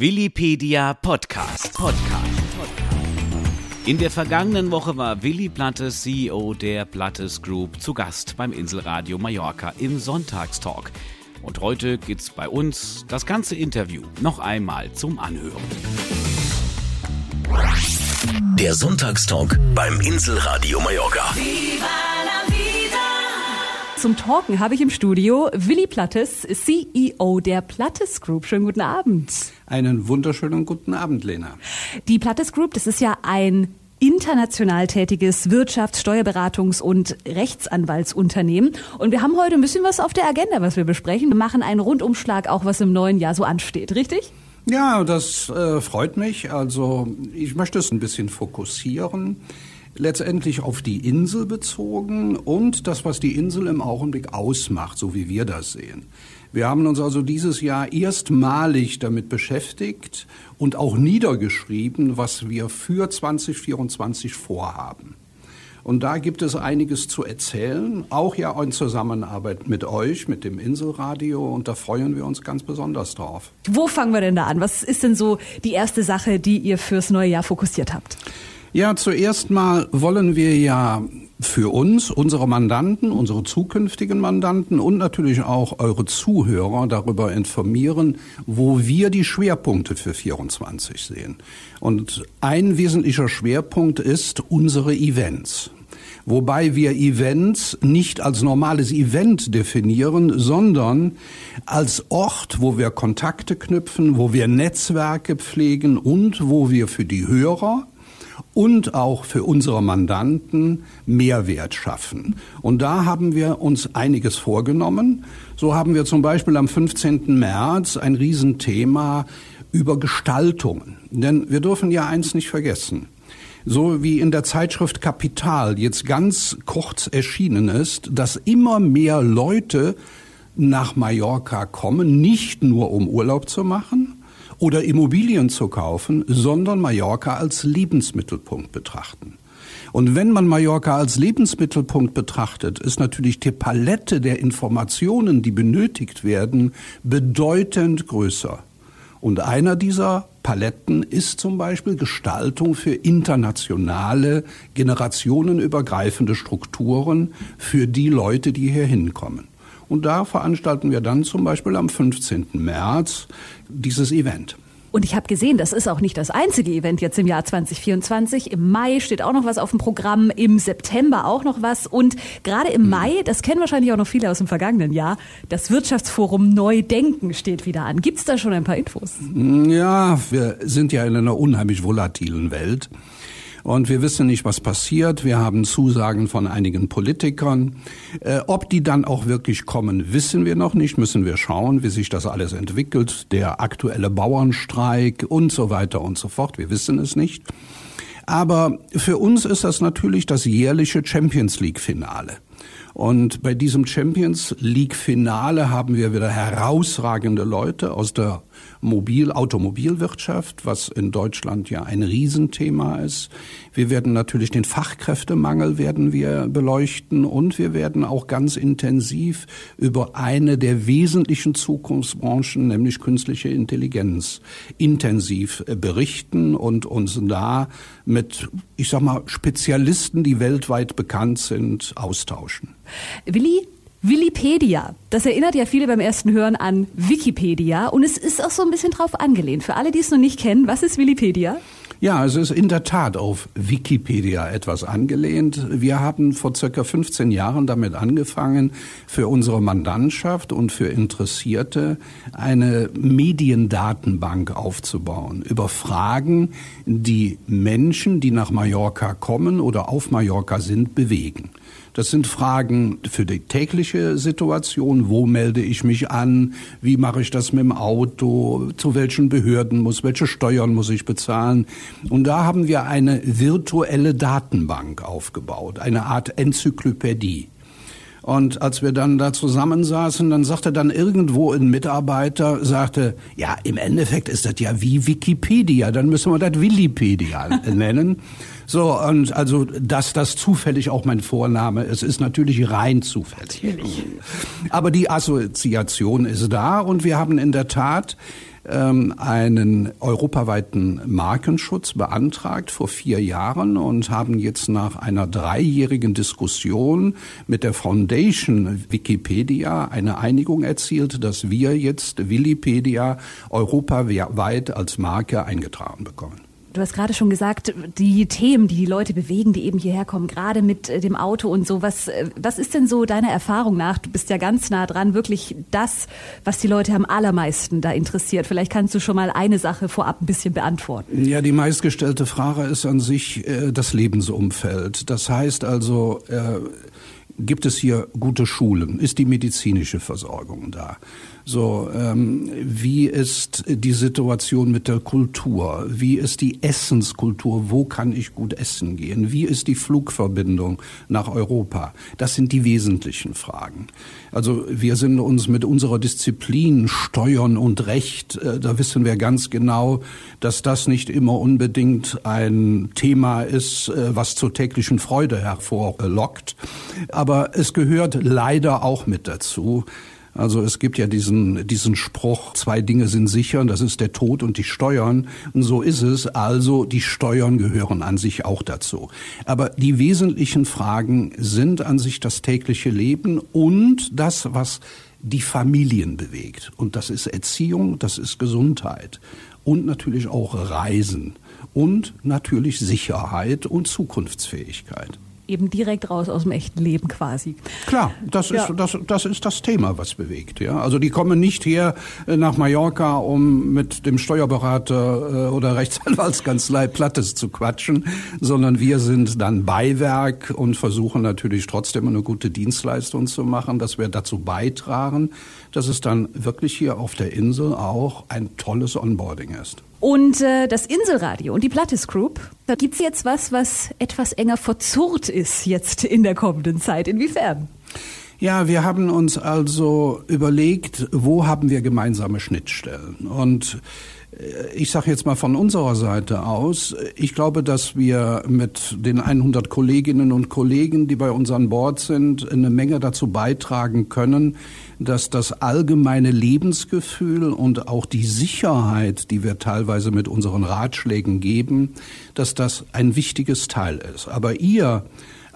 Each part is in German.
Willipedia Podcast. Podcast. In der vergangenen Woche war Willi Plattes, CEO der Plattes Group, zu Gast beim Inselradio Mallorca im Sonntagstalk. Und heute gibt's bei uns das ganze Interview noch einmal zum Anhören. Der Sonntagstalk beim Inselradio Mallorca. Zum Talken habe ich im Studio Willi Plattes, CEO der Plattes Group. Schönen guten Abend. Einen wunderschönen guten Abend, Lena. Die Plattes Group, das ist ja ein international tätiges Wirtschafts-, Steuerberatungs- und Rechtsanwaltsunternehmen. Und wir haben heute ein bisschen was auf der Agenda, was wir besprechen. Wir machen einen Rundumschlag, auch was im neuen Jahr so ansteht, richtig? Ja, das äh, freut mich. Also ich möchte es ein bisschen fokussieren letztendlich auf die Insel bezogen und das, was die Insel im Augenblick ausmacht, so wie wir das sehen. Wir haben uns also dieses Jahr erstmalig damit beschäftigt und auch niedergeschrieben, was wir für 2024 vorhaben. Und da gibt es einiges zu erzählen, auch ja in Zusammenarbeit mit euch, mit dem Inselradio. Und da freuen wir uns ganz besonders drauf. Wo fangen wir denn da an? Was ist denn so die erste Sache, die ihr fürs neue Jahr fokussiert habt? Ja, zuerst mal wollen wir ja für uns, unsere Mandanten, unsere zukünftigen Mandanten und natürlich auch eure Zuhörer darüber informieren, wo wir die Schwerpunkte für 24 sehen. Und ein wesentlicher Schwerpunkt ist unsere Events. Wobei wir Events nicht als normales Event definieren, sondern als Ort, wo wir Kontakte knüpfen, wo wir Netzwerke pflegen und wo wir für die Hörer, und auch für unsere Mandanten Mehrwert schaffen. Und da haben wir uns einiges vorgenommen. So haben wir zum Beispiel am 15. März ein Riesenthema über Gestaltungen. Denn wir dürfen ja eins nicht vergessen. So wie in der Zeitschrift Kapital jetzt ganz kurz erschienen ist, dass immer mehr Leute nach Mallorca kommen, nicht nur um Urlaub zu machen, oder Immobilien zu kaufen, sondern Mallorca als Lebensmittelpunkt betrachten. Und wenn man Mallorca als Lebensmittelpunkt betrachtet, ist natürlich die Palette der Informationen, die benötigt werden, bedeutend größer. Und einer dieser Paletten ist zum Beispiel Gestaltung für internationale, generationenübergreifende Strukturen für die Leute, die hier hinkommen. Und da veranstalten wir dann zum Beispiel am 15. März dieses Event. Und ich habe gesehen, das ist auch nicht das einzige Event jetzt im Jahr 2024. Im Mai steht auch noch was auf dem Programm, im September auch noch was. Und gerade im hm. Mai, das kennen wahrscheinlich auch noch viele aus dem vergangenen Jahr, das Wirtschaftsforum Neudenken steht wieder an. Gibt es da schon ein paar Infos? Ja, wir sind ja in einer unheimlich volatilen Welt. Und wir wissen nicht, was passiert. Wir haben Zusagen von einigen Politikern. Äh, ob die dann auch wirklich kommen, wissen wir noch nicht. Müssen wir schauen, wie sich das alles entwickelt. Der aktuelle Bauernstreik und so weiter und so fort. Wir wissen es nicht. Aber für uns ist das natürlich das jährliche Champions League Finale. Und bei diesem Champions League Finale haben wir wieder herausragende Leute aus der Mobil Automobilwirtschaft, was in Deutschland ja ein Riesenthema ist. Wir werden natürlich den Fachkräftemangel werden wir beleuchten und wir werden auch ganz intensiv über eine der wesentlichen Zukunftsbranchen, nämlich künstliche Intelligenz, intensiv berichten und uns da mit, ich sag mal, Spezialisten, die weltweit bekannt sind, austauschen. Willi, Willipedia, das erinnert ja viele beim ersten Hören an Wikipedia und es ist auch so ein bisschen drauf angelehnt. Für alle, die es noch nicht kennen, was ist Willipedia? Ja, es ist in der Tat auf Wikipedia etwas angelehnt. Wir haben vor circa 15 Jahren damit angefangen, für unsere Mandantschaft und für Interessierte eine Mediendatenbank aufzubauen über Fragen, die Menschen, die nach Mallorca kommen oder auf Mallorca sind, bewegen. Das sind Fragen für die tägliche Situation. Wo melde ich mich an? Wie mache ich das mit dem Auto? Zu welchen Behörden muss? Welche Steuern muss ich bezahlen? Und da haben wir eine virtuelle Datenbank aufgebaut, eine Art Enzyklopädie. Und als wir dann da zusammensaßen, dann sagte dann irgendwo ein Mitarbeiter, sagte, ja, im Endeffekt ist das ja wie Wikipedia, dann müssen wir das Willipedia nennen. So, und also, dass das zufällig auch mein Vorname ist, ist natürlich rein zufällig. Natürlich. Aber die Assoziation ist da und wir haben in der Tat ähm, einen europaweiten Markenschutz beantragt vor vier Jahren und haben jetzt nach einer dreijährigen Diskussion mit der Foundation Wikipedia eine Einigung erzielt, dass wir jetzt Wikipedia europaweit als Marke eingetragen bekommen. Du hast gerade schon gesagt, die Themen, die die Leute bewegen, die eben hierher kommen, gerade mit äh, dem Auto und so. Was, äh, was ist denn so deiner Erfahrung nach? Du bist ja ganz nah dran, wirklich das, was die Leute am allermeisten da interessiert. Vielleicht kannst du schon mal eine Sache vorab ein bisschen beantworten. Ja, die meistgestellte Frage ist an sich äh, das Lebensumfeld. Das heißt also, äh, gibt es hier gute Schulen? Ist die medizinische Versorgung da? So, ähm, wie ist die Situation mit der Kultur? Wie ist die Essenskultur? Wo kann ich gut essen gehen? Wie ist die Flugverbindung nach Europa? Das sind die wesentlichen Fragen. Also wir sind uns mit unserer Disziplin Steuern und Recht, äh, da wissen wir ganz genau, dass das nicht immer unbedingt ein Thema ist, äh, was zur täglichen Freude hervorlockt. Aber es gehört leider auch mit dazu, also es gibt ja diesen, diesen Spruch, zwei Dinge sind sicher, das ist der Tod und die Steuern. Und so ist es. Also die Steuern gehören an sich auch dazu. Aber die wesentlichen Fragen sind an sich das tägliche Leben und das, was die Familien bewegt. Und das ist Erziehung, das ist Gesundheit und natürlich auch Reisen und natürlich Sicherheit und Zukunftsfähigkeit eben direkt raus aus dem echten Leben quasi. Klar, das ist, das, das ist das Thema, was bewegt. Ja? Also die kommen nicht hier äh, nach Mallorca, um mit dem Steuerberater äh, oder Rechtsanwaltskanzlei Plattes zu quatschen, sondern wir sind dann Beiwerk und versuchen natürlich trotzdem eine gute Dienstleistung zu machen, dass wir dazu beitragen, dass es dann wirklich hier auf der Insel auch ein tolles Onboarding ist. Und äh, das Inselradio und die Plattis Group, da gibt's jetzt was, was etwas enger verzurrt ist jetzt in der kommenden Zeit. Inwiefern? Ja, wir haben uns also überlegt, wo haben wir gemeinsame Schnittstellen? Und äh, ich sage jetzt mal von unserer Seite aus, ich glaube, dass wir mit den 100 Kolleginnen und Kollegen, die bei uns an Bord sind, eine Menge dazu beitragen können, dass das allgemeine Lebensgefühl und auch die Sicherheit, die wir teilweise mit unseren Ratschlägen geben, dass das ein wichtiges Teil ist. Aber ihr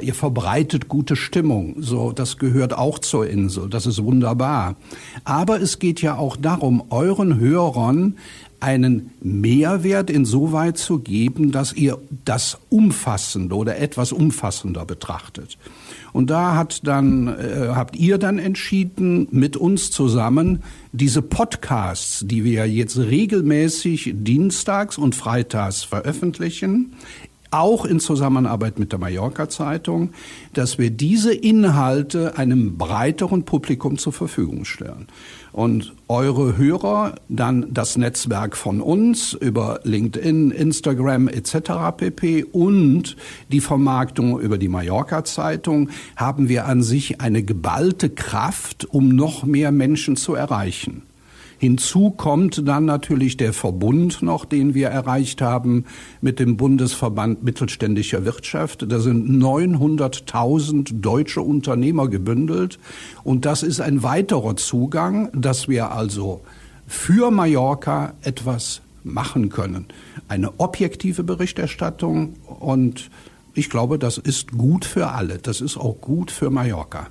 Ihr verbreitet gute Stimmung. So, das gehört auch zur Insel. Das ist wunderbar. Aber es geht ja auch darum, euren Hörern einen Mehrwert insoweit zu geben, dass ihr das umfassender oder etwas umfassender betrachtet. Und da hat dann, äh, habt ihr dann entschieden, mit uns zusammen diese Podcasts, die wir jetzt regelmäßig dienstags und freitags veröffentlichen, auch in Zusammenarbeit mit der Mallorca Zeitung, dass wir diese Inhalte einem breiteren Publikum zur Verfügung stellen. Und eure Hörer, dann das Netzwerk von uns über LinkedIn, Instagram etc. pp. und die Vermarktung über die Mallorca Zeitung haben wir an sich eine geballte Kraft, um noch mehr Menschen zu erreichen. Hinzu kommt dann natürlich der Verbund noch, den wir erreicht haben mit dem Bundesverband mittelständischer Wirtschaft. Da sind 900.000 deutsche Unternehmer gebündelt. Und das ist ein weiterer Zugang, dass wir also für Mallorca etwas machen können. Eine objektive Berichterstattung und ich glaube, das ist gut für alle. Das ist auch gut für Mallorca.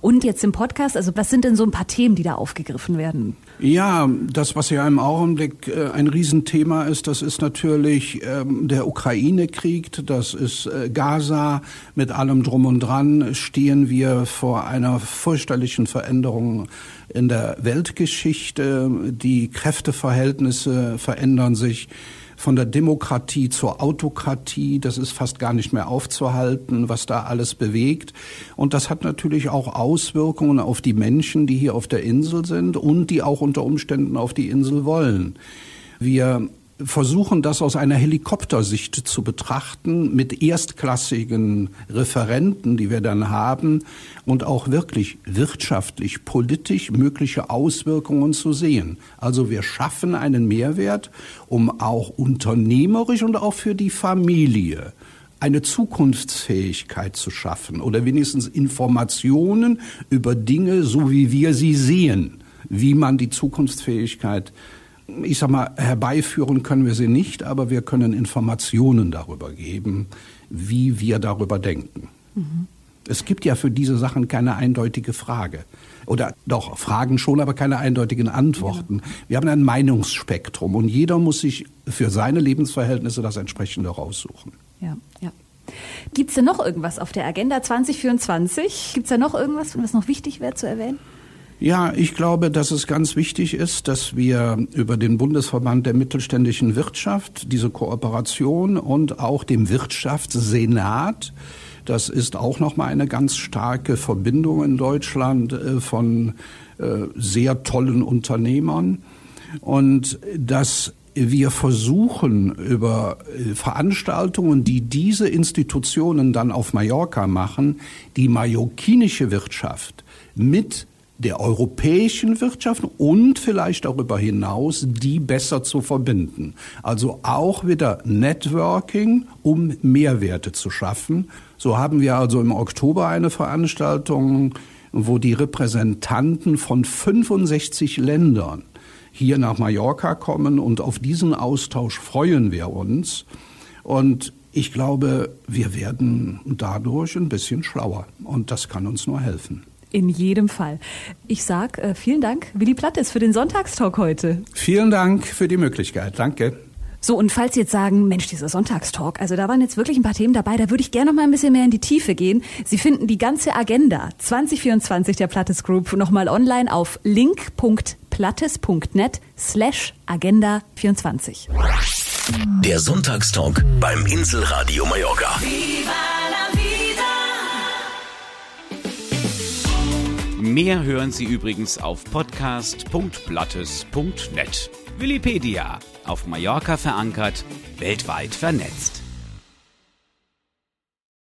Und jetzt im Podcast, also was sind denn so ein paar Themen, die da aufgegriffen werden? Ja, das, was ja im Augenblick äh, ein Riesenthema ist, das ist natürlich ähm, der Ukraine-Krieg, das ist äh, Gaza. Mit allem drum und dran stehen wir vor einer fürchterlichen Veränderung in der Weltgeschichte. Die Kräfteverhältnisse verändern sich von der Demokratie zur Autokratie, das ist fast gar nicht mehr aufzuhalten, was da alles bewegt. Und das hat natürlich auch Auswirkungen auf die Menschen, die hier auf der Insel sind und die auch unter Umständen auf die Insel wollen. Wir versuchen das aus einer Helikoptersicht zu betrachten mit erstklassigen Referenten, die wir dann haben und auch wirklich wirtschaftlich, politisch mögliche Auswirkungen zu sehen. Also wir schaffen einen Mehrwert, um auch unternehmerisch und auch für die Familie eine Zukunftsfähigkeit zu schaffen oder wenigstens Informationen über Dinge, so wie wir sie sehen, wie man die Zukunftsfähigkeit ich sag mal, herbeiführen können wir sie nicht, aber wir können Informationen darüber geben, wie wir darüber denken. Mhm. Es gibt ja für diese Sachen keine eindeutige Frage. Oder doch, Fragen schon, aber keine eindeutigen Antworten. Ja. Wir haben ein Meinungsspektrum und jeder muss sich für seine Lebensverhältnisse das entsprechende raussuchen. Ja, ja. Gibt es denn noch irgendwas auf der Agenda 2024? Gibt es da noch irgendwas, was noch wichtig wäre zu erwähnen? Ja, ich glaube, dass es ganz wichtig ist, dass wir über den Bundesverband der mittelständischen Wirtschaft diese Kooperation und auch dem Wirtschaftssenat das ist auch noch mal eine ganz starke Verbindung in Deutschland äh, von äh, sehr tollen Unternehmern. Und dass wir versuchen über äh, Veranstaltungen, die diese Institutionen dann auf Mallorca machen, die mallorquinische Wirtschaft mit der europäischen Wirtschaft und vielleicht darüber hinaus die besser zu verbinden. Also auch wieder Networking, um Mehrwerte zu schaffen. So haben wir also im Oktober eine Veranstaltung, wo die Repräsentanten von 65 Ländern hier nach Mallorca kommen und auf diesen Austausch freuen wir uns. Und ich glaube, wir werden dadurch ein bisschen schlauer und das kann uns nur helfen. In jedem Fall. Ich sag äh, vielen Dank, Willi Plattes, für den Sonntagstalk heute. Vielen Dank für die Möglichkeit. Danke. So, und falls Sie jetzt sagen, Mensch, dieser Sonntagstalk, also da waren jetzt wirklich ein paar Themen dabei, da würde ich gerne noch mal ein bisschen mehr in die Tiefe gehen. Sie finden die ganze Agenda 2024 der Plattes Group nochmal online auf link.plattes.net slash Agenda 24. Der Sonntagstalk beim Inselradio Mallorca. Mehr hören Sie übrigens auf podcast.blattes.net. Willipedia. Auf Mallorca verankert, weltweit vernetzt.